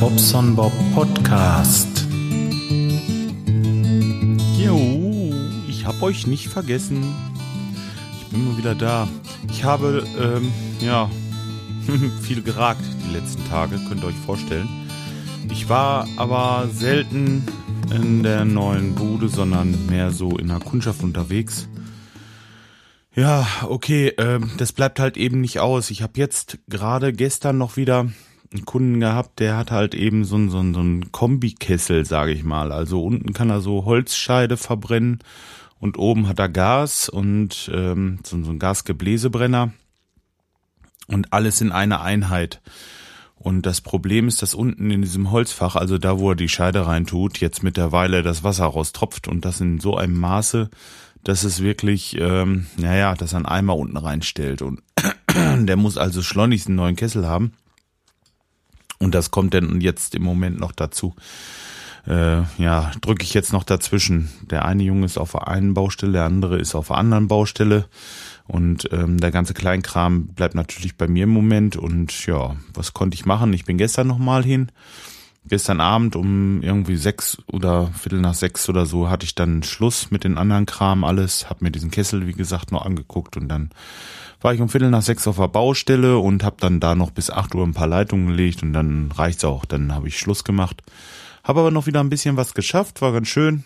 Bobson Bob Podcast. Jo, ich hab euch nicht vergessen. Ich bin mal wieder da. Ich habe, ähm, ja, viel geragt die letzten Tage, könnt ihr euch vorstellen. Ich war aber selten in der neuen Bude, sondern mehr so in der Kundschaft unterwegs. Ja, okay, ähm, das bleibt halt eben nicht aus. Ich habe jetzt gerade gestern noch wieder einen Kunden gehabt, der hat halt eben so einen so einen, so einen Kombikessel, sage ich mal. Also unten kann er so Holzscheide verbrennen und oben hat er Gas und ähm, so, so ein Gasgebläsebrenner und alles in einer Einheit. Und das Problem ist, dass unten in diesem Holzfach, also da, wo er die Scheide reintut, jetzt mittlerweile das Wasser raustropft und das in so einem Maße, dass es wirklich, ähm, naja, dass er einen Eimer unten reinstellt. Und der muss also schleunigst einen neuen Kessel haben. Und das kommt dann jetzt im Moment noch dazu. Äh, ja, drücke ich jetzt noch dazwischen. Der eine Junge ist auf der einen Baustelle, der andere ist auf der anderen Baustelle. Und ähm, der ganze Kleinkram bleibt natürlich bei mir im Moment. Und ja, was konnte ich machen? Ich bin gestern nochmal hin gestern Abend um irgendwie sechs oder Viertel nach sechs oder so hatte ich dann Schluss mit den anderen Kram alles, hab mir diesen Kessel wie gesagt noch angeguckt und dann war ich um Viertel nach sechs auf der Baustelle und hab dann da noch bis acht Uhr ein paar Leitungen gelegt und dann reicht's auch, dann habe ich Schluss gemacht. Hab aber noch wieder ein bisschen was geschafft, war ganz schön.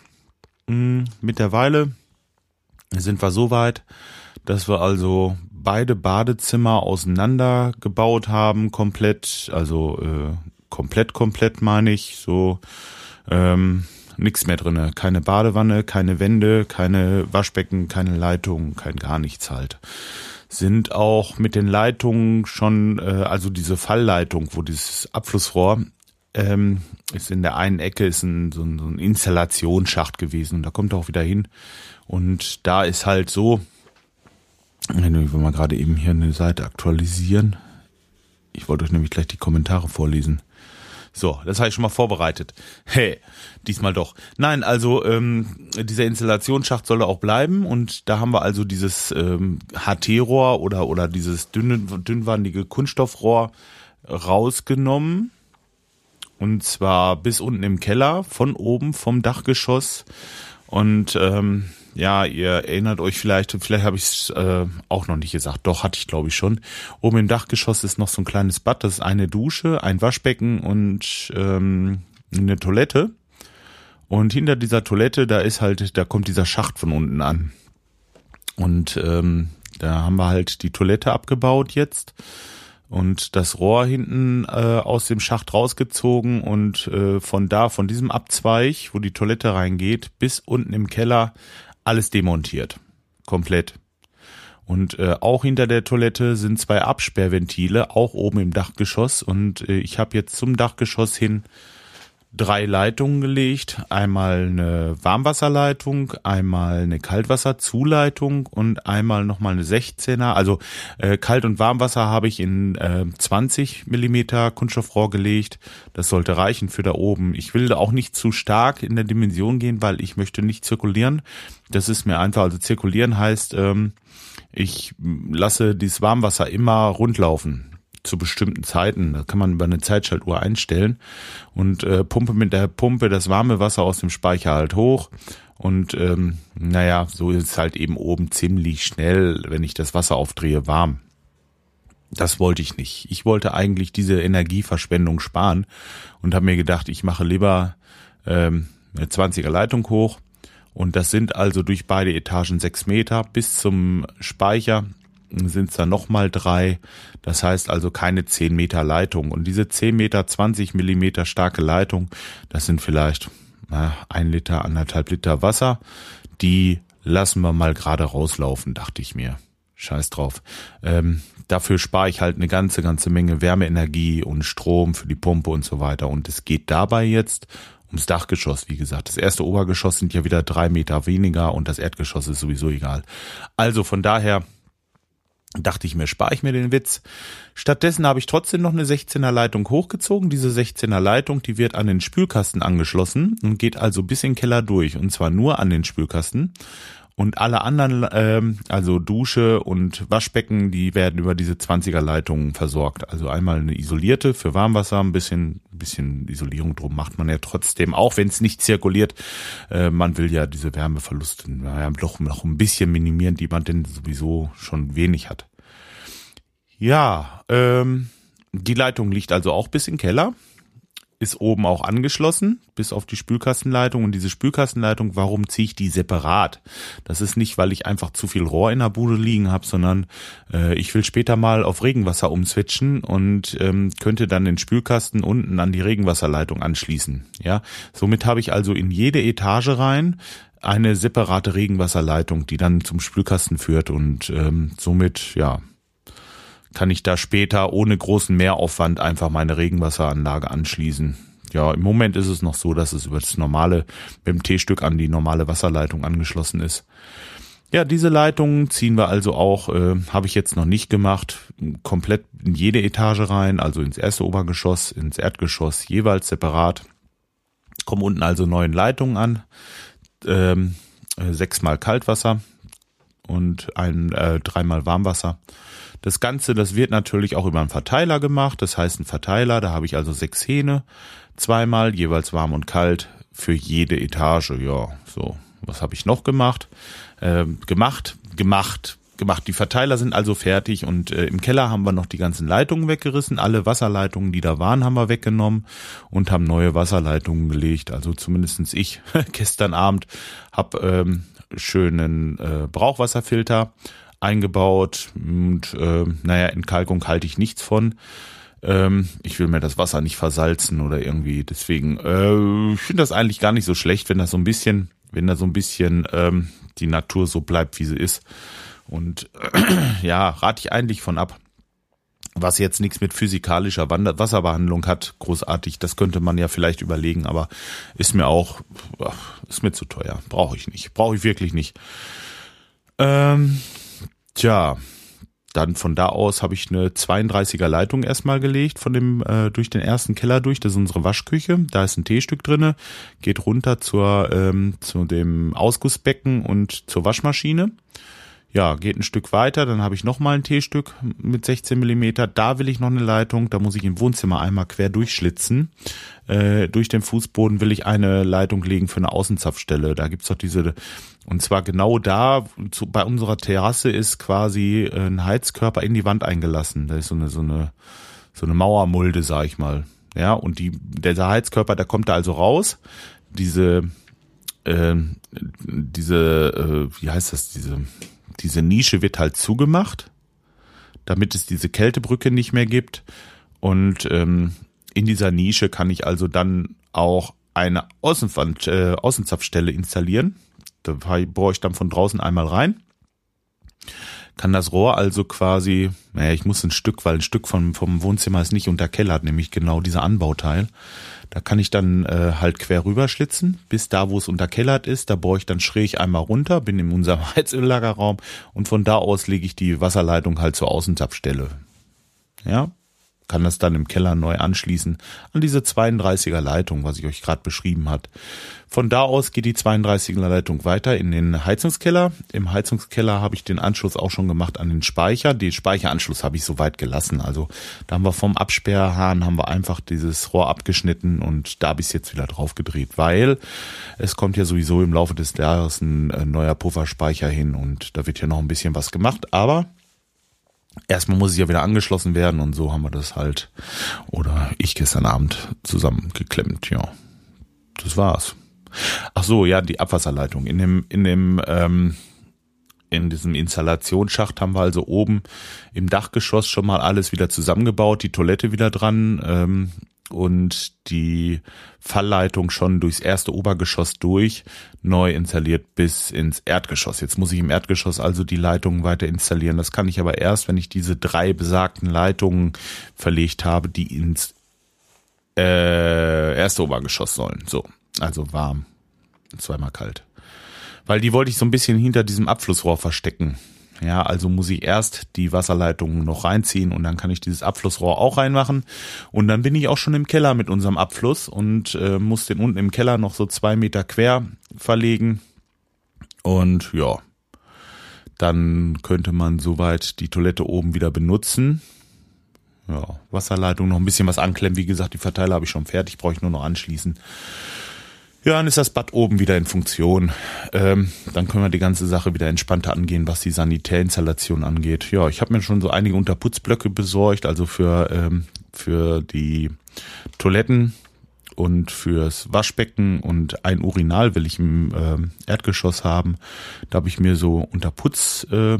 Hm, mittlerweile sind wir so weit, dass wir also beide Badezimmer auseinander gebaut haben, komplett, also äh, komplett, komplett meine ich, so ähm, nichts mehr drinne, keine Badewanne, keine Wände, keine Waschbecken, keine Leitung, kein gar nichts halt. Sind auch mit den Leitungen schon, äh, also diese Fallleitung, wo dieses Abflussrohr ähm, ist in der einen Ecke ist ein, so, ein, so ein Installationsschacht gewesen und da kommt er auch wieder hin und da ist halt so, wenn wir mal gerade eben hier eine Seite aktualisieren. Ich wollte euch nämlich gleich die Kommentare vorlesen. So, das habe ich schon mal vorbereitet. Hey, diesmal doch. Nein, also ähm, dieser Installationsschacht soll auch bleiben und da haben wir also dieses ähm, HT-Rohr oder oder dieses dünne, dünnwandige Kunststoffrohr rausgenommen und zwar bis unten im Keller, von oben vom Dachgeschoss und ähm, ja, ihr erinnert euch vielleicht, vielleicht habe ich es äh, auch noch nicht gesagt, doch hatte ich glaube ich schon. Oben im Dachgeschoss ist noch so ein kleines Bad, das ist eine Dusche, ein Waschbecken und ähm, eine Toilette. Und hinter dieser Toilette, da ist halt, da kommt dieser Schacht von unten an. Und ähm, da haben wir halt die Toilette abgebaut jetzt und das Rohr hinten äh, aus dem Schacht rausgezogen und äh, von da, von diesem Abzweig, wo die Toilette reingeht, bis unten im Keller alles demontiert. Komplett. Und äh, auch hinter der Toilette sind zwei Absperrventile, auch oben im Dachgeschoss. Und äh, ich habe jetzt zum Dachgeschoss hin drei Leitungen gelegt. Einmal eine Warmwasserleitung, einmal eine Kaltwasserzuleitung und einmal nochmal eine 16er. Also äh, Kalt- und Warmwasser habe ich in äh, 20 Millimeter Kunststoffrohr gelegt. Das sollte reichen für da oben. Ich will da auch nicht zu stark in der Dimension gehen, weil ich möchte nicht zirkulieren. Das ist mir einfach, also zirkulieren heißt, ähm, ich lasse dieses Warmwasser immer rundlaufen zu bestimmten Zeiten. Da kann man über eine Zeitschaltuhr einstellen und äh, pumpe mit der Pumpe das warme Wasser aus dem Speicher halt hoch. Und ähm, naja, so ist es halt eben oben ziemlich schnell, wenn ich das Wasser aufdrehe, warm. Das wollte ich nicht. Ich wollte eigentlich diese Energieverschwendung sparen und habe mir gedacht, ich mache lieber ähm, eine 20er Leitung hoch. Und das sind also durch beide Etagen sechs Meter bis zum Speicher sind es dann nochmal drei. Das heißt also keine zehn Meter Leitung. Und diese zehn Meter, 20 Millimeter starke Leitung, das sind vielleicht na, ein Liter, anderthalb Liter Wasser. Die lassen wir mal gerade rauslaufen, dachte ich mir. Scheiß drauf. Ähm, dafür spare ich halt eine ganze, ganze Menge Wärmeenergie und Strom für die Pumpe und so weiter. Und es geht dabei jetzt ums Dachgeschoss, wie gesagt. Das erste Obergeschoss sind ja wieder drei Meter weniger und das Erdgeschoss ist sowieso egal. Also von daher dachte ich mir, spare ich mir den Witz. Stattdessen habe ich trotzdem noch eine 16er Leitung hochgezogen. Diese 16er Leitung, die wird an den Spülkasten angeschlossen und geht also bis in den Keller durch und zwar nur an den Spülkasten. Und alle anderen, ähm, also Dusche und Waschbecken, die werden über diese 20er Leitungen versorgt. Also einmal eine isolierte für Warmwasser, ein bisschen, bisschen Isolierung drum macht man ja trotzdem, auch wenn es nicht zirkuliert. Äh, man will ja diese Wärmeverluste naja, doch noch ein bisschen minimieren, die man denn sowieso schon wenig hat. Ja, ähm, die Leitung liegt also auch bis in den Keller ist oben auch angeschlossen, bis auf die Spülkastenleitung. Und diese Spülkastenleitung, warum ziehe ich die separat? Das ist nicht, weil ich einfach zu viel Rohr in der Bude liegen habe, sondern äh, ich will später mal auf Regenwasser umswitchen und ähm, könnte dann den Spülkasten unten an die Regenwasserleitung anschließen. Ja, somit habe ich also in jede Etage rein eine separate Regenwasserleitung, die dann zum Spülkasten führt und ähm, somit ja kann ich da später ohne großen Mehraufwand einfach meine Regenwasseranlage anschließen. Ja, im Moment ist es noch so, dass es über das normale, mit dem T-Stück an die normale Wasserleitung angeschlossen ist. Ja, diese Leitungen ziehen wir also auch, äh, habe ich jetzt noch nicht gemacht, komplett in jede Etage rein, also ins erste Obergeschoss, ins Erdgeschoss, jeweils separat. Kommen unten also neuen Leitungen an, ähm, äh, sechsmal Kaltwasser und ein äh, dreimal Warmwasser. Das Ganze, das wird natürlich auch über einen Verteiler gemacht. Das heißt, ein Verteiler, da habe ich also sechs Hähne, zweimal, jeweils warm und kalt für jede Etage. Ja, so. Was habe ich noch gemacht? Ähm, gemacht, gemacht, gemacht. Die Verteiler sind also fertig und äh, im Keller haben wir noch die ganzen Leitungen weggerissen. Alle Wasserleitungen, die da waren, haben wir weggenommen und haben neue Wasserleitungen gelegt. Also zumindestens ich gestern Abend habe ähm, schönen äh, Brauchwasserfilter eingebaut und äh, naja, Entkalkung halte ich nichts von. Ähm, ich will mir das Wasser nicht versalzen oder irgendwie. Deswegen, äh, ich finde das eigentlich gar nicht so schlecht, wenn das so ein bisschen, wenn da so ein bisschen ähm, die Natur so bleibt, wie sie ist. Und ja, rate ich eigentlich von ab. Was jetzt nichts mit physikalischer Wasserbehandlung hat, großartig, das könnte man ja vielleicht überlegen, aber ist mir auch, ist mir zu teuer. Brauche ich nicht. Brauche ich wirklich nicht. Ähm, Tja, dann von da aus habe ich eine 32er Leitung erstmal gelegt von dem äh, durch den ersten Keller durch. Das ist unsere Waschküche. Da ist ein Teestück drinne, geht runter zur ähm, zu dem Ausgussbecken und zur Waschmaschine. Ja, geht ein Stück weiter, dann habe ich noch mal ein T-Stück mit 16 Millimeter. Da will ich noch eine Leitung, da muss ich im Wohnzimmer einmal quer durchschlitzen. Äh, durch den Fußboden will ich eine Leitung legen für eine Außenzapfstelle. Da gibt's doch diese, und zwar genau da, zu, bei unserer Terrasse ist quasi ein Heizkörper in die Wand eingelassen. Da ist so eine, so eine, so eine Mauermulde, sag ich mal. Ja, und die, der Heizkörper, der kommt da also raus. Diese, äh, diese, äh, wie heißt das, diese, diese Nische wird halt zugemacht, damit es diese Kältebrücke nicht mehr gibt. Und ähm, in dieser Nische kann ich also dann auch eine Außenwand, äh, Außenzapfstelle installieren. Da bohre ich dann von draußen einmal rein. Kann das Rohr also quasi, naja, ich muss ein Stück, weil ein Stück vom, vom Wohnzimmer ist nicht unterkellert, nämlich genau dieser Anbauteil. Da kann ich dann äh, halt quer rüberschlitzen, bis da, wo es unterkellert ist. Da bohre ich dann schräg einmal runter, bin in unserem Heizöllagerraum und von da aus lege ich die Wasserleitung halt zur Außenzapfstelle. Ja, kann das dann im Keller neu anschließen an diese 32er Leitung, was ich euch gerade beschrieben hat. Von da aus geht die 32er Leitung weiter in den Heizungskeller. Im Heizungskeller habe ich den Anschluss auch schon gemacht an den Speicher. Den Speicheranschluss habe ich soweit gelassen. Also da haben wir vom Absperrhahn haben wir einfach dieses Rohr abgeschnitten und da habe ich es jetzt wieder drauf gedreht, weil es kommt ja sowieso im Laufe des Jahres ein, ein neuer Pufferspeicher hin und da wird ja noch ein bisschen was gemacht. Aber erstmal muss es ja wieder angeschlossen werden und so haben wir das halt oder ich gestern Abend zusammengeklemmt, ja. Das war's. Ach so, ja, die Abwasserleitung. In dem, in dem, ähm, in diesem Installationsschacht haben wir also oben im Dachgeschoss schon mal alles wieder zusammengebaut, die Toilette wieder dran, ähm, und die Fallleitung schon durchs erste Obergeschoss durch, neu installiert bis ins Erdgeschoss. Jetzt muss ich im Erdgeschoss also die Leitungen weiter installieren. Das kann ich aber erst, wenn ich diese drei besagten Leitungen verlegt habe, die ins äh, erste Obergeschoss sollen. So, also warm, zweimal kalt. Weil die wollte ich so ein bisschen hinter diesem Abflussrohr verstecken. Ja, also muss ich erst die Wasserleitung noch reinziehen und dann kann ich dieses Abflussrohr auch reinmachen. Und dann bin ich auch schon im Keller mit unserem Abfluss und äh, muss den unten im Keller noch so zwei Meter quer verlegen. Und ja, dann könnte man soweit die Toilette oben wieder benutzen. Ja, Wasserleitung noch ein bisschen was anklemmen. Wie gesagt, die Verteiler habe ich schon fertig, brauche ich nur noch anschließen. Ja, dann ist das Bad oben wieder in Funktion. Ähm, dann können wir die ganze Sache wieder entspannter angehen, was die Sanitärinstallation angeht. Ja, ich habe mir schon so einige Unterputzblöcke besorgt, also für, ähm, für die Toiletten und fürs Waschbecken und ein Urinal will ich im äh, Erdgeschoss haben. Da habe ich mir so Unterputz äh,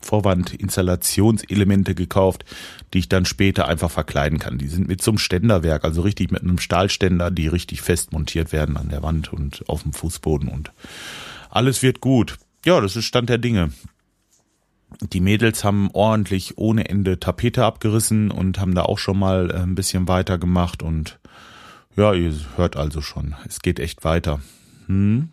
Vorwandinstallationselemente gekauft, die ich dann später einfach verkleiden kann. Die sind mit so einem Ständerwerk, also richtig mit einem Stahlständer, die richtig fest montiert werden an der Wand und auf dem Fußboden und alles wird gut. Ja, das ist Stand der Dinge. Die Mädels haben ordentlich ohne Ende Tapete abgerissen und haben da auch schon mal äh, ein bisschen weiter gemacht und ja, ihr hört also schon, es geht echt weiter. Hm.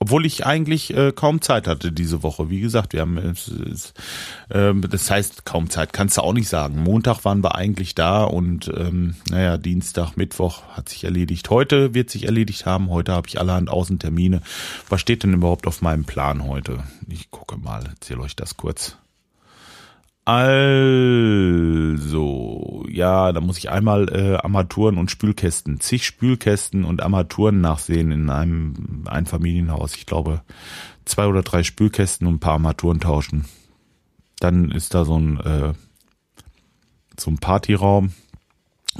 Obwohl ich eigentlich äh, kaum Zeit hatte diese Woche. Wie gesagt, wir haben äh, das heißt kaum Zeit, kannst du auch nicht sagen. Montag waren wir eigentlich da und ähm, naja, Dienstag, Mittwoch hat sich erledigt. Heute wird sich erledigt haben. Heute habe ich allerhand Außentermine. Was steht denn überhaupt auf meinem Plan heute? Ich gucke mal, erzähle euch das kurz. Also, ja, da muss ich einmal äh, Armaturen und Spülkästen, zig Spülkästen und Armaturen nachsehen in einem Einfamilienhaus. Ich glaube, zwei oder drei Spülkästen und ein paar Armaturen tauschen. Dann ist da so ein, äh, so ein Partyraum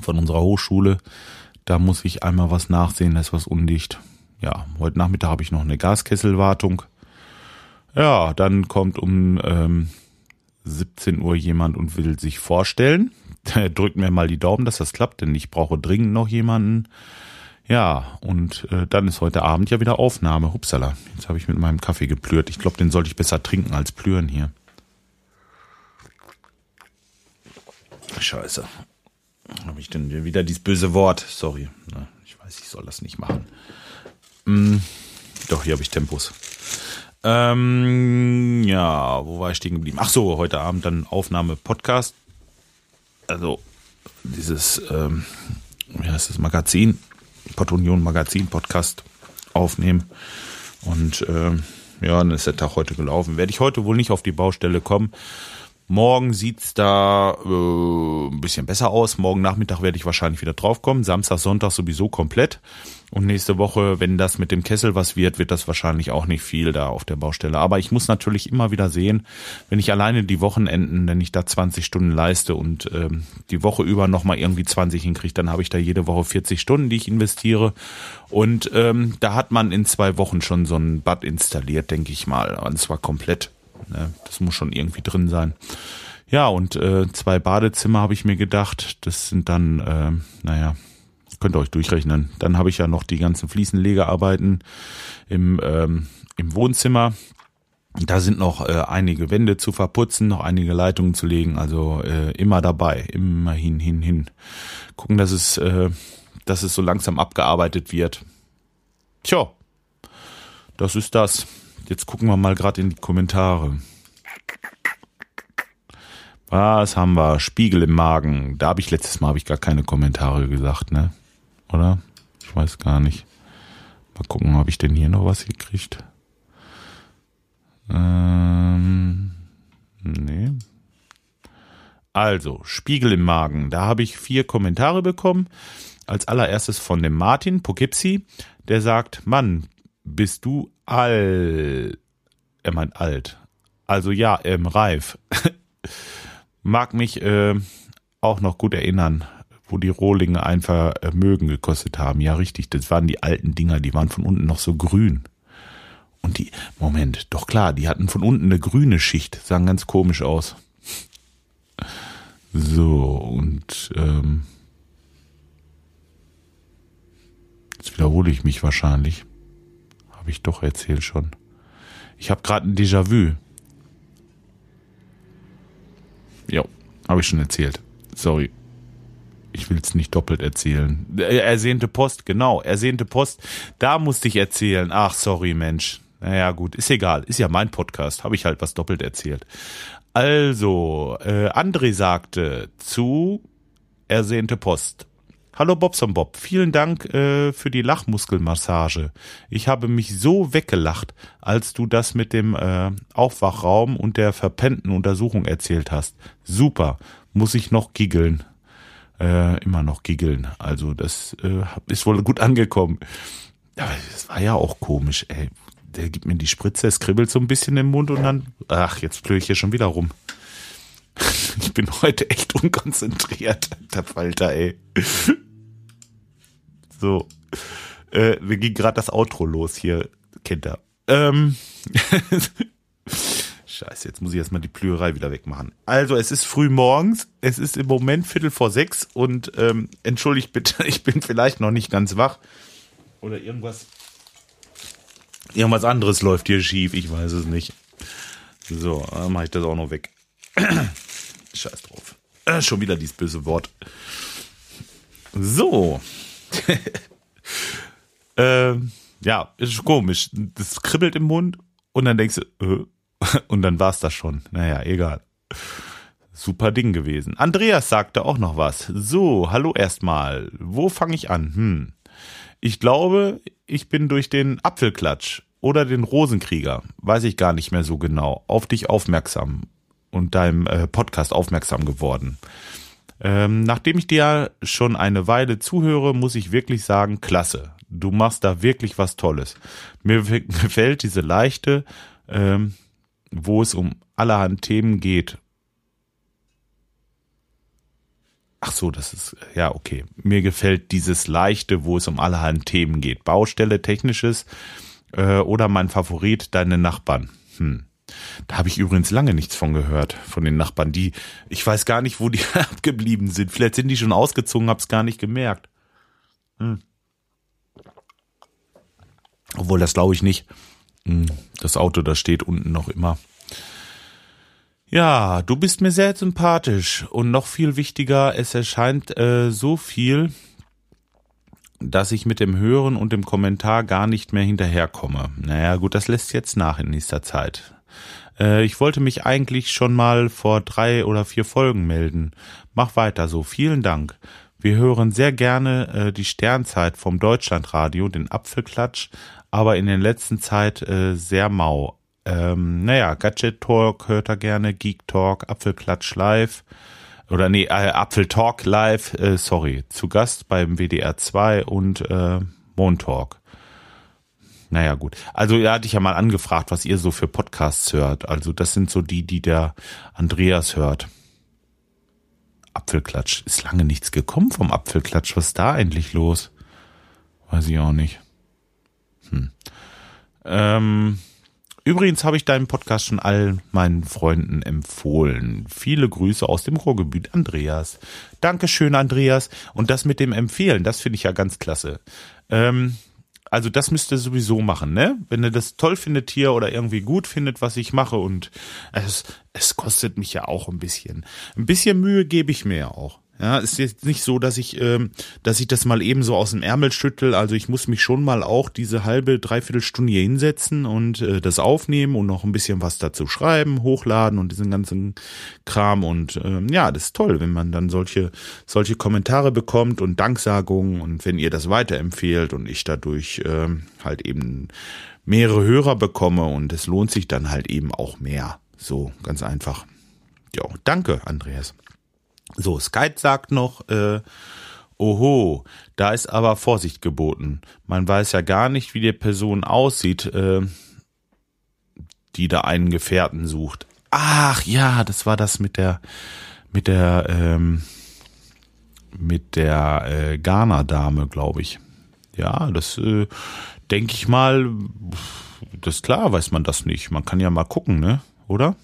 von unserer Hochschule. Da muss ich einmal was nachsehen, da ist was undicht. Ja, heute Nachmittag habe ich noch eine Gaskesselwartung. Ja, dann kommt um ähm, 17 Uhr jemand und will sich vorstellen. Drückt mir mal die Daumen, dass das klappt, denn ich brauche dringend noch jemanden. Ja, und äh, dann ist heute Abend ja wieder Aufnahme. Hupsala, jetzt habe ich mit meinem Kaffee geplürt. Ich glaube, den sollte ich besser trinken als plüren hier. Scheiße. Habe ich denn wieder dieses böse Wort? Sorry. Ich weiß, ich soll das nicht machen. Hm, doch, hier habe ich Tempos. Ähm, ja, wo war ich stehen geblieben? Ach so, heute Abend dann Aufnahme Podcast. Also dieses, ähm, wie heißt das Magazin, Pott Union Magazin Podcast aufnehmen. Und ähm, ja, dann ist der Tag heute gelaufen. Werde ich heute wohl nicht auf die Baustelle kommen. Morgen sieht's da äh, ein bisschen besser aus. Morgen Nachmittag werde ich wahrscheinlich wieder draufkommen. Samstag, Sonntag sowieso komplett. Und nächste Woche, wenn das mit dem Kessel was wird, wird das wahrscheinlich auch nicht viel da auf der Baustelle. Aber ich muss natürlich immer wieder sehen, wenn ich alleine die Wochenenden, wenn ich da 20 Stunden leiste und ähm, die Woche über nochmal irgendwie 20 hinkriege, dann habe ich da jede Woche 40 Stunden, die ich investiere. Und ähm, da hat man in zwei Wochen schon so ein Bad installiert, denke ich mal. Und zwar komplett. Ne? Das muss schon irgendwie drin sein. Ja, und äh, zwei Badezimmer habe ich mir gedacht. Das sind dann, äh, naja, könnt ihr euch durchrechnen. Dann habe ich ja noch die ganzen Fliesenlegearbeiten im, ähm, im Wohnzimmer. Da sind noch äh, einige Wände zu verputzen, noch einige Leitungen zu legen. Also äh, immer dabei, immer hin, hin, hin. Gucken, dass es, äh, dass es so langsam abgearbeitet wird. Tja, das ist das. Jetzt gucken wir mal gerade in die Kommentare. Was haben wir? Spiegel im Magen. Da habe ich letztes Mal habe ich gar keine Kommentare gesagt, ne? Oder? Ich weiß gar nicht. Mal gucken, habe ich denn hier noch was gekriegt? Ähm, nee. Also, Spiegel im Magen. Da habe ich vier Kommentare bekommen. Als allererstes von dem Martin Poughkeepsie, der sagt, Mann, bist du alt? Er meint alt. Also ja, ähm, reif. Mag mich äh, auch noch gut erinnern, wo die Rohlinge ein Vermögen gekostet haben. Ja, richtig, das waren die alten Dinger, die waren von unten noch so grün. Und die, Moment, doch klar, die hatten von unten eine grüne Schicht, sahen ganz komisch aus. So, und ähm, jetzt wiederhole ich mich wahrscheinlich. Habe ich doch erzählt schon. Ich habe gerade ein Déjà-vu. Ja, habe ich schon erzählt. Sorry. Ich will es nicht doppelt erzählen. Äh, ersehnte Post, genau, ersehnte Post. Da musste ich erzählen. Ach, sorry, Mensch. Naja, gut, ist egal. Ist ja mein Podcast. Habe ich halt was doppelt erzählt. Also, äh, André sagte zu ersehnte Post. Hallo Bobson Bob, vielen Dank äh, für die Lachmuskelmassage. Ich habe mich so weggelacht, als du das mit dem äh, Aufwachraum und der verpennten Untersuchung erzählt hast. Super, muss ich noch giggeln. Äh, immer noch giggeln. Also das äh, ist wohl gut angekommen. Aber das war ja auch komisch, ey. Der gibt mir die Spritze, es kribbelt so ein bisschen im Mund und dann, ach, jetzt plöre ich hier schon wieder rum. Ich bin heute echt unkonzentriert, der Falter, ey. So. Äh, wir gehen gerade das Outro los hier, Kinder. Ähm. Scheiße, jetzt muss ich erstmal die Plüerei wieder wegmachen. Also, es ist früh morgens, es ist im Moment Viertel vor sechs und ähm, entschuldigt bitte, ich bin vielleicht noch nicht ganz wach. Oder irgendwas. Irgendwas anderes läuft hier schief, ich weiß es nicht. So, dann mache ich das auch noch weg. Scheiß drauf. Äh, schon wieder dieses böse Wort. So. ähm, ja, ist komisch. Das kribbelt im Mund und dann denkst du, äh, und dann war's das schon. Naja, egal. Super Ding gewesen. Andreas sagte auch noch was. So, hallo erstmal. Wo fange ich an? Hm. Ich glaube, ich bin durch den Apfelklatsch oder den Rosenkrieger, weiß ich gar nicht mehr so genau, auf dich aufmerksam und deinem äh, Podcast aufmerksam geworden. Ähm, nachdem ich dir schon eine Weile zuhöre, muss ich wirklich sagen, klasse. Du machst da wirklich was Tolles. Mir gefällt diese leichte, ähm, wo es um allerhand Themen geht. Ach so, das ist, ja, okay. Mir gefällt dieses leichte, wo es um allerhand Themen geht. Baustelle, technisches äh, oder mein Favorit, deine Nachbarn. Hm. Da habe ich übrigens lange nichts von gehört, von den Nachbarn. Die, ich weiß gar nicht, wo die abgeblieben sind. Vielleicht sind die schon ausgezogen, hab's gar nicht gemerkt. Hm. Obwohl, das glaube ich nicht. Hm, das Auto, das steht unten noch immer. Ja, du bist mir sehr sympathisch und noch viel wichtiger, es erscheint äh, so viel, dass ich mit dem Hören und dem Kommentar gar nicht mehr hinterherkomme. Naja, gut, das lässt jetzt nach in nächster Zeit. Äh, ich wollte mich eigentlich schon mal vor drei oder vier Folgen melden. Mach weiter so. Vielen Dank. Wir hören sehr gerne äh, die Sternzeit vom Deutschlandradio, den Apfelklatsch, aber in der letzten Zeit äh, sehr mau. Ähm, naja, Gadget Talk hört er gerne, Geek Talk, Apfelklatsch live oder nee, äh, Apfel Talk live, äh, sorry, zu Gast beim WDR 2 und äh, Montalk. Naja, gut. Also er hatte ich ja mal angefragt, was ihr so für Podcasts hört. Also das sind so die, die der Andreas hört. Apfelklatsch. Ist lange nichts gekommen vom Apfelklatsch. Was ist da eigentlich los? Weiß ich auch nicht. Hm. Ähm, übrigens habe ich deinen Podcast schon all meinen Freunden empfohlen. Viele Grüße aus dem Ruhrgebiet, Andreas. Dankeschön, Andreas. Und das mit dem Empfehlen, das finde ich ja ganz klasse. Ähm, also das müsst ihr sowieso machen, ne? Wenn ihr das toll findet hier oder irgendwie gut findet, was ich mache und es, es kostet mich ja auch ein bisschen. Ein bisschen Mühe gebe ich mir ja auch. Ja, ist jetzt nicht so, dass ich, ähm, dass ich das mal eben so aus dem Ärmel schüttel. Also ich muss mich schon mal auch diese halbe, dreiviertel Stunde hier hinsetzen und äh, das aufnehmen und noch ein bisschen was dazu schreiben, hochladen und diesen ganzen Kram. Und ähm, ja, das ist toll, wenn man dann solche, solche Kommentare bekommt und Danksagungen und wenn ihr das weiterempfehlt und ich dadurch ähm, halt eben mehrere Hörer bekomme und es lohnt sich dann halt eben auch mehr. So, ganz einfach. Ja, danke, Andreas. So, Skype sagt noch, äh, oho, da ist aber Vorsicht geboten. Man weiß ja gar nicht, wie die Person aussieht, äh, die da einen Gefährten sucht. Ach ja, das war das mit der, mit der, ähm, mit der äh, Ghana-Dame, glaube ich. Ja, das äh, denke ich mal, das ist klar, weiß man das nicht. Man kann ja mal gucken, ne? Oder?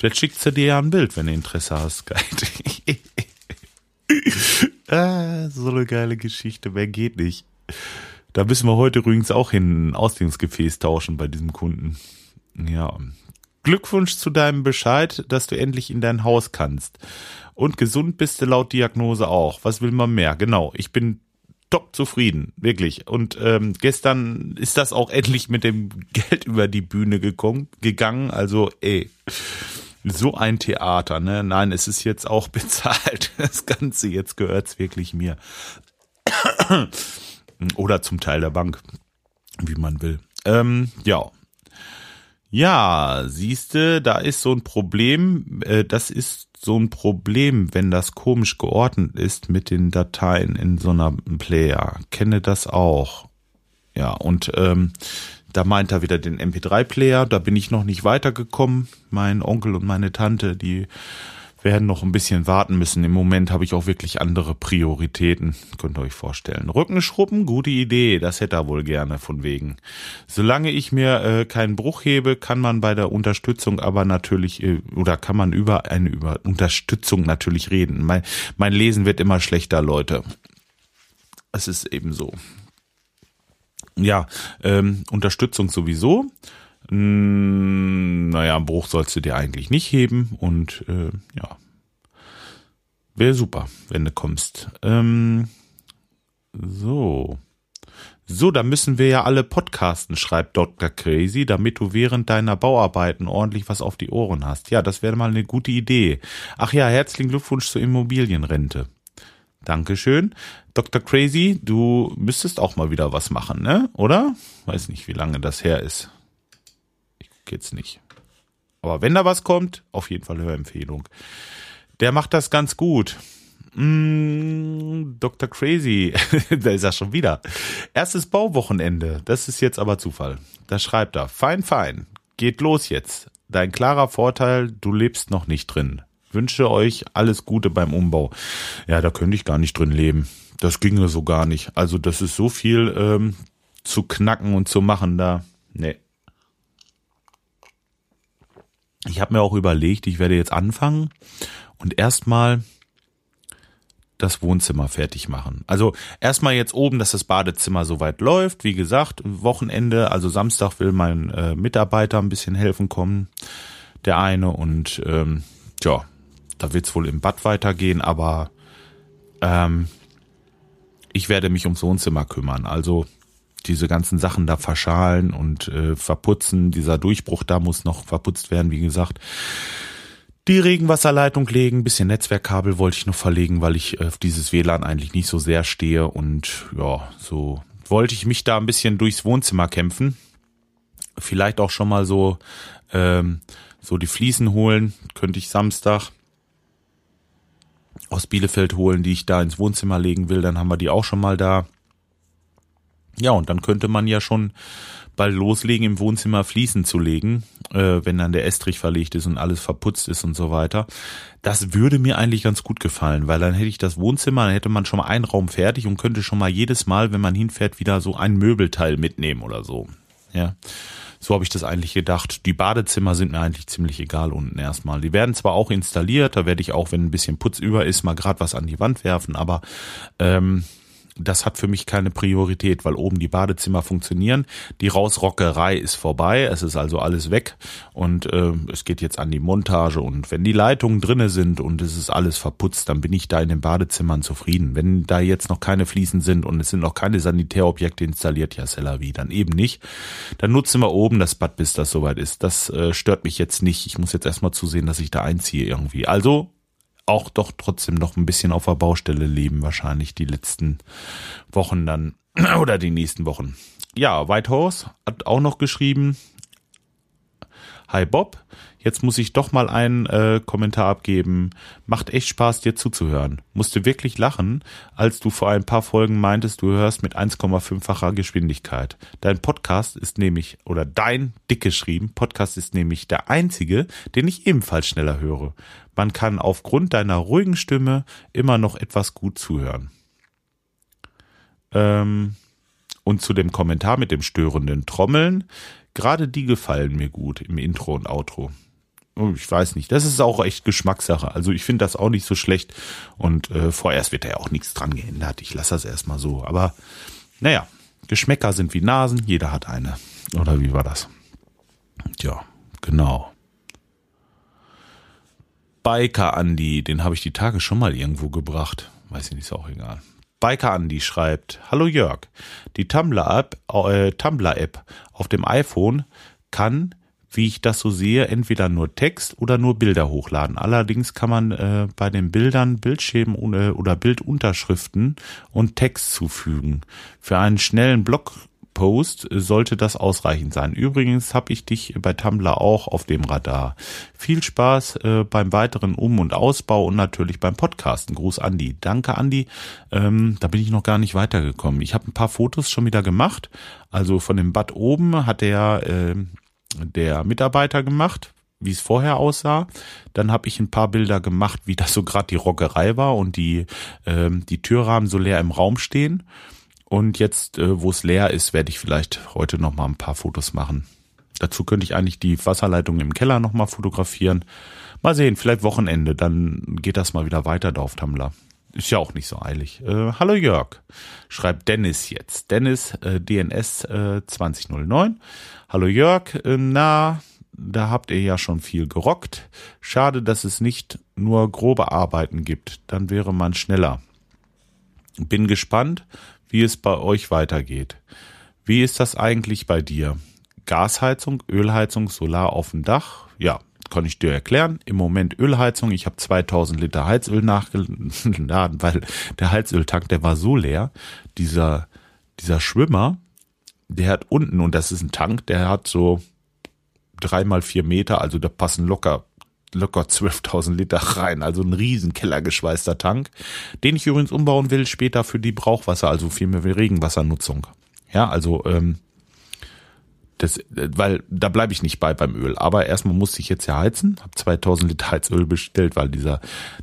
Vielleicht schickt sie dir ja ein Bild, wenn du Interesse hast. ah, so eine geile Geschichte, wer geht nicht. Da müssen wir heute übrigens auch hin ein Auslegungsgefäß tauschen bei diesem Kunden. Ja. Glückwunsch zu deinem Bescheid, dass du endlich in dein Haus kannst. Und gesund bist du laut Diagnose auch. Was will man mehr? Genau, ich bin top zufrieden, wirklich. Und ähm, gestern ist das auch endlich mit dem Geld über die Bühne gekommen, gegangen. Also, ey, so ein Theater, ne? Nein, es ist jetzt auch bezahlt. Das Ganze, jetzt gehört's wirklich mir. Oder zum Teil der Bank, wie man will. Ähm, ja. Ja, siehste, da ist so ein Problem. Äh, das ist so ein Problem, wenn das komisch geordnet ist mit den Dateien in so einer Player. Kenne das auch. Ja, und ähm, da meint er wieder den MP3-Player. Da bin ich noch nicht weitergekommen. Mein Onkel und meine Tante, die werden noch ein bisschen warten müssen. Im Moment habe ich auch wirklich andere Prioritäten, könnt ihr euch vorstellen. Rückenschrubben, gute Idee, das hätte er wohl gerne von wegen. Solange ich mir äh, keinen Bruch hebe, kann man bei der Unterstützung aber natürlich äh, oder kann man über eine über Unterstützung natürlich reden. Mein, mein Lesen wird immer schlechter, Leute. Es ist eben so. Ja, ähm, Unterstützung sowieso. Hm, naja, einen Bruch sollst du dir eigentlich nicht heben und äh, ja, wäre super, wenn du kommst. Ähm, so. So, da müssen wir ja alle podcasten, schreibt Dr. Crazy, damit du während deiner Bauarbeiten ordentlich was auf die Ohren hast. Ja, das wäre mal eine gute Idee. Ach ja, herzlichen Glückwunsch zur Immobilienrente. Dankeschön. Dr. Crazy, du müsstest auch mal wieder was machen, ne? Oder? Weiß nicht, wie lange das her ist jetzt nicht. Aber wenn da was kommt, auf jeden Fall Hörempfehlung. Der macht das ganz gut. Mm, Dr. Crazy, da ist er schon wieder. Erstes Bauwochenende, das ist jetzt aber Zufall. Da schreibt er, fein, fein, geht los jetzt. Dein klarer Vorteil, du lebst noch nicht drin. Wünsche euch alles Gute beim Umbau. Ja, da könnte ich gar nicht drin leben. Das ginge so gar nicht. Also das ist so viel ähm, zu knacken und zu machen da. Nee, ich habe mir auch überlegt, ich werde jetzt anfangen und erstmal das Wohnzimmer fertig machen. Also erstmal jetzt oben, dass das Badezimmer soweit läuft. Wie gesagt, Wochenende, also Samstag will mein äh, Mitarbeiter ein bisschen helfen kommen, der eine. Und ähm, ja, da wird's wohl im Bad weitergehen, aber ähm, ich werde mich ums Wohnzimmer kümmern. Also diese ganzen Sachen da verschalen und äh, verputzen. Dieser Durchbruch da muss noch verputzt werden, wie gesagt. Die Regenwasserleitung legen, bisschen Netzwerkkabel wollte ich noch verlegen, weil ich auf dieses WLAN eigentlich nicht so sehr stehe und ja, so wollte ich mich da ein bisschen durchs Wohnzimmer kämpfen. Vielleicht auch schon mal so ähm, so die Fliesen holen, könnte ich Samstag aus Bielefeld holen, die ich da ins Wohnzimmer legen will, dann haben wir die auch schon mal da. Ja, und dann könnte man ja schon bald loslegen, im Wohnzimmer Fliesen zu legen, äh, wenn dann der Estrich verlegt ist und alles verputzt ist und so weiter. Das würde mir eigentlich ganz gut gefallen, weil dann hätte ich das Wohnzimmer, dann hätte man schon mal einen Raum fertig und könnte schon mal jedes Mal, wenn man hinfährt, wieder so ein Möbelteil mitnehmen oder so. Ja. So habe ich das eigentlich gedacht. Die Badezimmer sind mir eigentlich ziemlich egal unten erstmal. Die werden zwar auch installiert, da werde ich auch, wenn ein bisschen Putz über ist, mal gerade was an die Wand werfen, aber ähm, das hat für mich keine Priorität, weil oben die Badezimmer funktionieren. Die Rausrockerei ist vorbei, es ist also alles weg und äh, es geht jetzt an die Montage und wenn die Leitungen drinne sind und es ist alles verputzt, dann bin ich da in den Badezimmern zufrieden. Wenn da jetzt noch keine Fliesen sind und es sind noch keine Sanitärobjekte installiert, ja Cellavi, dann eben nicht. Dann nutzen wir oben das Bad, bis das soweit ist. Das äh, stört mich jetzt nicht. Ich muss jetzt erstmal zusehen, dass ich da einziehe irgendwie. Also auch doch trotzdem noch ein bisschen auf der Baustelle leben, wahrscheinlich die letzten Wochen dann oder die nächsten Wochen. Ja, Whitehorse hat auch noch geschrieben. Hi Bob, jetzt muss ich doch mal einen äh, Kommentar abgeben. Macht echt Spaß, dir zuzuhören. Musste wirklich lachen, als du vor ein paar Folgen meintest, du hörst mit 1,5-facher Geschwindigkeit. Dein Podcast ist nämlich, oder dein dick geschrieben, Podcast ist nämlich der einzige, den ich ebenfalls schneller höre. Man kann aufgrund deiner ruhigen Stimme immer noch etwas gut zuhören. Ähm, und zu dem Kommentar mit dem störenden Trommeln, gerade die gefallen mir gut im Intro und Outro. Oh, ich weiß nicht, das ist auch echt Geschmackssache. Also ich finde das auch nicht so schlecht und äh, vorerst wird da ja auch nichts dran geändert. Ich lasse das erstmal so. Aber naja, Geschmäcker sind wie Nasen, jeder hat eine. Oder wie war das? Ja, genau. Biker Andy, den habe ich die Tage schon mal irgendwo gebracht. Weiß ich nicht, ist auch egal. Biker Andy schreibt, Hallo Jörg, die Tumblr-App äh, Tumblr -App auf dem iPhone kann wie ich das so sehe, entweder nur Text oder nur Bilder hochladen. Allerdings kann man äh, bei den Bildern Bildschirmen oder Bildunterschriften und Text zufügen. Für einen schnellen Blogpost sollte das ausreichend sein. Übrigens habe ich dich bei Tumblr auch auf dem Radar. Viel Spaß äh, beim weiteren Um- und Ausbau und natürlich beim Podcasten. Gruß Andi. Danke Andi. Ähm, da bin ich noch gar nicht weitergekommen. Ich habe ein paar Fotos schon wieder gemacht. Also von dem Bad oben hat der äh, der Mitarbeiter gemacht, wie es vorher aussah. Dann habe ich ein paar Bilder gemacht, wie das so gerade die Rockerei war und die, ähm, die Türrahmen so leer im Raum stehen. Und jetzt, äh, wo es leer ist, werde ich vielleicht heute noch mal ein paar Fotos machen. Dazu könnte ich eigentlich die Wasserleitung im Keller noch mal fotografieren. Mal sehen, vielleicht Wochenende, dann geht das mal wieder weiter da auf Tumblr. Ist ja auch nicht so eilig. Äh, hallo Jörg, schreibt Dennis jetzt. Dennis, äh, DNS äh, 2009. Hallo Jörg, äh, na, da habt ihr ja schon viel gerockt. Schade, dass es nicht nur grobe Arbeiten gibt. Dann wäre man schneller. Bin gespannt, wie es bei euch weitergeht. Wie ist das eigentlich bei dir? Gasheizung, Ölheizung, Solar auf dem Dach? Ja, kann ich dir erklären. Im Moment Ölheizung. Ich habe 2000 Liter Heizöl nachgeladen, weil der Heizöltank, der war so leer. Dieser, dieser Schwimmer, der hat unten, und das ist ein Tank, der hat so drei mal vier Meter, also da passen locker locker 12.000 Liter rein, also ein riesen kellergeschweißter Tank, den ich übrigens umbauen will später für die Brauchwasser, also vielmehr für Regenwassernutzung. Ja, also ähm, das, weil da bleibe ich nicht bei beim Öl. Aber erstmal musste ich jetzt ja heizen, habe 2000 Liter Heizöl bestellt, weil dieser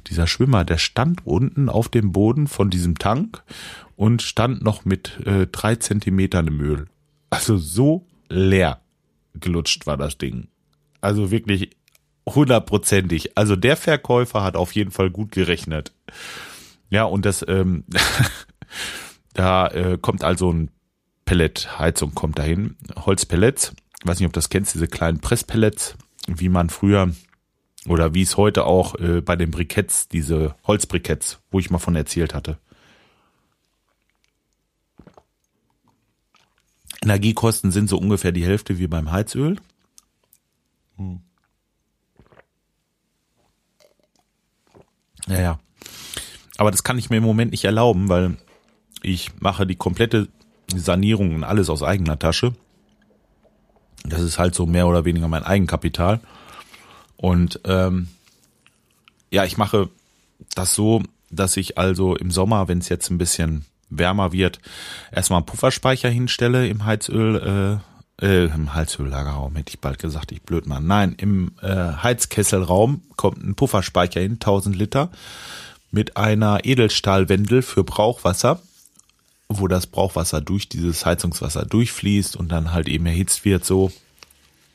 dieser Schwimmer, der stand unten auf dem Boden von diesem Tank und stand noch mit äh, drei Zentimetern im Öl. Also so leer gelutscht war das Ding. Also wirklich hundertprozentig. Also der Verkäufer hat auf jeden Fall gut gerechnet. Ja, und das, ähm, da äh, kommt also ein Pelletheizung kommt dahin. Holzpellets. Ich weiß nicht, ob du das kennst, diese kleinen Presspellets, wie man früher oder wie es heute auch äh, bei den Briketts, diese Holzbriketts, wo ich mal von erzählt hatte. Energiekosten sind so ungefähr die Hälfte wie beim Heizöl. Hm. Ja, Aber das kann ich mir im Moment nicht erlauben, weil ich mache die komplette Sanierung und alles aus eigener Tasche. Das ist halt so mehr oder weniger mein Eigenkapital. Und ähm, ja, ich mache das so, dass ich also im Sommer, wenn es jetzt ein bisschen wärmer wird, erstmal einen Pufferspeicher hinstelle im Heizöl, äh, äh, im Heizöllagerraum, hätte ich bald gesagt, ich blöd Mann. Nein, im äh, Heizkesselraum kommt ein Pufferspeicher hin, 1000 Liter, mit einer Edelstahlwendel für Brauchwasser, wo das Brauchwasser durch dieses Heizungswasser durchfließt und dann halt eben erhitzt wird, so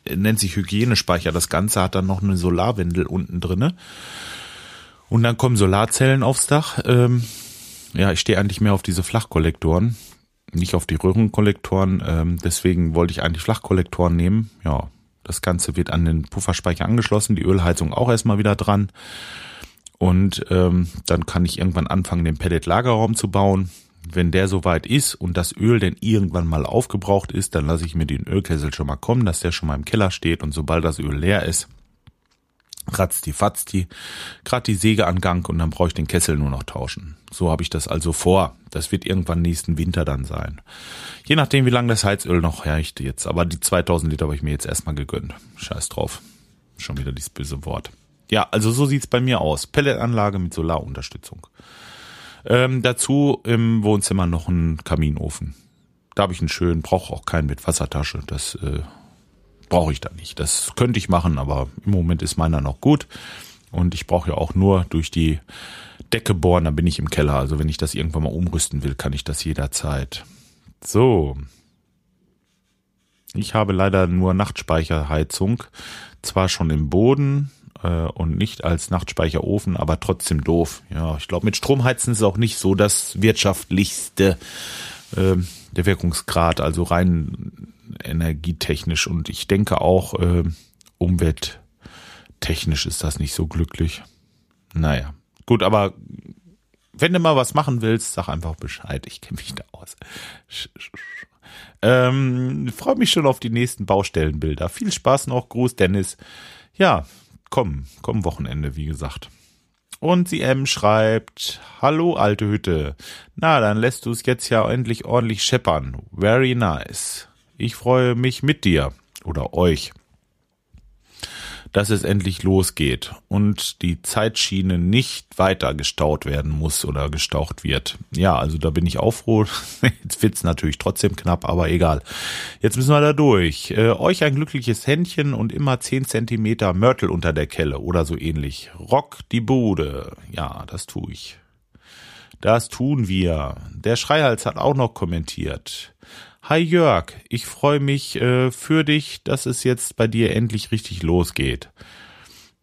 nennt sich Hygienespeicher. Das Ganze hat dann noch eine Solarwendel unten drinne. Und dann kommen Solarzellen aufs Dach. Ähm, ja, ich stehe eigentlich mehr auf diese Flachkollektoren, nicht auf die Röhrenkollektoren. Ähm, deswegen wollte ich eigentlich Flachkollektoren nehmen. Ja, das Ganze wird an den Pufferspeicher angeschlossen, die Ölheizung auch erstmal wieder dran. Und ähm, dann kann ich irgendwann anfangen, den Pellet-Lagerraum zu bauen. Wenn der soweit ist und das Öl denn irgendwann mal aufgebraucht ist, dann lasse ich mir den Ölkessel schon mal kommen, dass der schon mal im Keller steht und sobald das Öl leer ist, ratzti fatzti, grad die Säge an Gang und dann brauche ich den Kessel nur noch tauschen. So habe ich das also vor. Das wird irgendwann nächsten Winter dann sein. Je nachdem, wie lange das Heizöl noch reicht jetzt. Aber die 2000 Liter habe ich mir jetzt erstmal gegönnt. Scheiß drauf. Schon wieder dieses böse Wort. Ja, also so sieht's bei mir aus. Pelletanlage mit Solarunterstützung. Ähm, dazu im Wohnzimmer noch ein Kaminofen. Da habe ich einen schönen, brauche auch keinen mit Wassertasche. Das äh, brauche ich da nicht. Das könnte ich machen, aber im Moment ist meiner noch gut. Und ich brauche ja auch nur durch die Decke bohren, dann bin ich im Keller. Also wenn ich das irgendwann mal umrüsten will, kann ich das jederzeit. So. Ich habe leider nur Nachtspeicherheizung. Zwar schon im Boden äh, und nicht als Nachtspeicherofen, aber trotzdem doof. Ja, ich glaube, mit Stromheizen ist auch nicht so das wirtschaftlichste äh, der Wirkungsgrad, also rein energietechnisch. Und ich denke auch, äh, umwelttechnisch ist das nicht so glücklich. Naja. Gut, aber wenn du mal was machen willst, sag einfach Bescheid. Ich kenne mich da aus. Ähm, Freue mich schon auf die nächsten Baustellenbilder. Viel Spaß noch. Gruß, Dennis. Ja, komm, komm Wochenende, wie gesagt. Und sie M schreibt, Hallo alte Hütte. Na, dann lässt du es jetzt ja endlich ordentlich scheppern. Very nice. Ich freue mich mit dir oder euch dass es endlich losgeht und die Zeitschiene nicht weiter gestaut werden muss oder gestaucht wird. Ja, also da bin ich auch froh. Jetzt wird's natürlich trotzdem knapp, aber egal. Jetzt müssen wir da durch. Äh, euch ein glückliches Händchen und immer zehn Zentimeter Mörtel unter der Kelle oder so ähnlich. Rock die Bude. Ja, das tue ich. Das tun wir. Der Schreihals hat auch noch kommentiert. Hi Jörg, ich freue mich äh, für dich, dass es jetzt bei dir endlich richtig losgeht.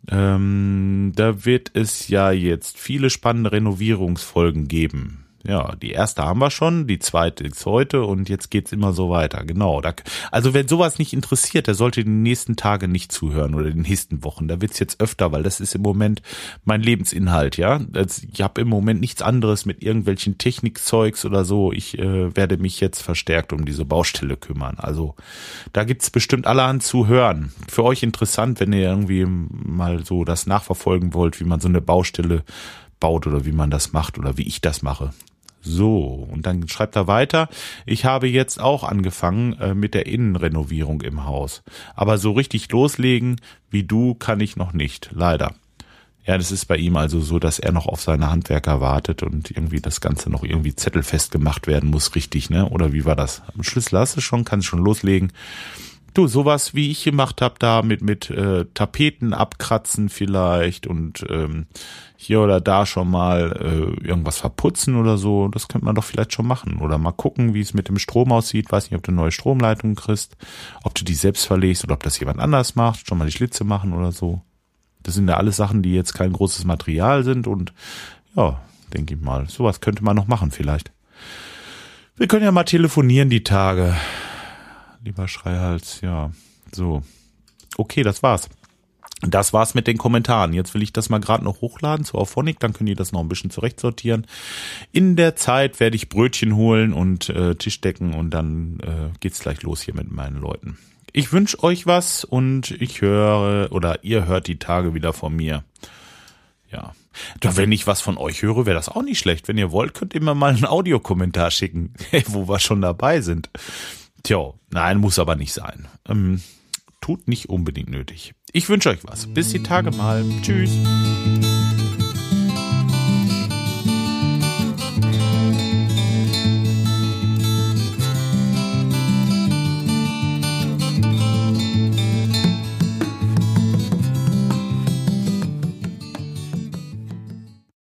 Ähm, da wird es ja jetzt viele spannende Renovierungsfolgen geben ja, die erste haben wir schon, die zweite ist heute und jetzt geht's immer so weiter. Genau. Da, also wenn sowas nicht interessiert, der sollte die nächsten Tage nicht zuhören oder die nächsten Wochen. Da wird's jetzt öfter, weil das ist im Moment mein Lebensinhalt, ja. Ich habe im Moment nichts anderes mit irgendwelchen Technikzeugs oder so. Ich äh, werde mich jetzt verstärkt um diese Baustelle kümmern. Also da gibt's bestimmt allerhand zu hören. Für euch interessant, wenn ihr irgendwie mal so das nachverfolgen wollt, wie man so eine Baustelle baut oder wie man das macht oder wie ich das mache. So, und dann schreibt er weiter, ich habe jetzt auch angefangen äh, mit der Innenrenovierung im Haus. Aber so richtig loslegen wie du kann ich noch nicht, leider. Ja, das ist bei ihm also so, dass er noch auf seine Handwerker wartet und irgendwie das Ganze noch irgendwie zettelfest gemacht werden muss, richtig, ne? Oder wie war das? Am Schlüssel hast du schon, kannst schon loslegen. Du, sowas wie ich gemacht habe, da mit, mit äh, Tapeten abkratzen vielleicht und ähm, hier oder da schon mal äh, irgendwas verputzen oder so, das könnte man doch vielleicht schon machen. Oder mal gucken, wie es mit dem Strom aussieht. Weiß nicht, ob du neue Stromleitungen kriegst, ob du die selbst verlegst oder ob das jemand anders macht, schon mal die Schlitze machen oder so. Das sind ja alles Sachen, die jetzt kein großes Material sind und ja, denke ich mal, sowas könnte man noch machen vielleicht. Wir können ja mal telefonieren die Tage lieber Schreihals, ja. So. Okay, das war's. Das war's mit den Kommentaren. Jetzt will ich das mal gerade noch hochladen zu Auphonic, dann können die das noch ein bisschen zurechtsortieren. In der Zeit werde ich Brötchen holen und äh, Tischdecken und dann äh, geht's gleich los hier mit meinen Leuten. Ich wünsche euch was und ich höre oder ihr hört die Tage wieder von mir. Ja. Doch wenn ich was von euch höre, wäre das auch nicht schlecht. Wenn ihr wollt, könnt ihr mir mal einen Audiokommentar schicken, wo wir schon dabei sind. Tja, nein, muss aber nicht sein. Ähm, tut nicht unbedingt nötig. Ich wünsche euch was. Bis die Tage mal. Tschüss.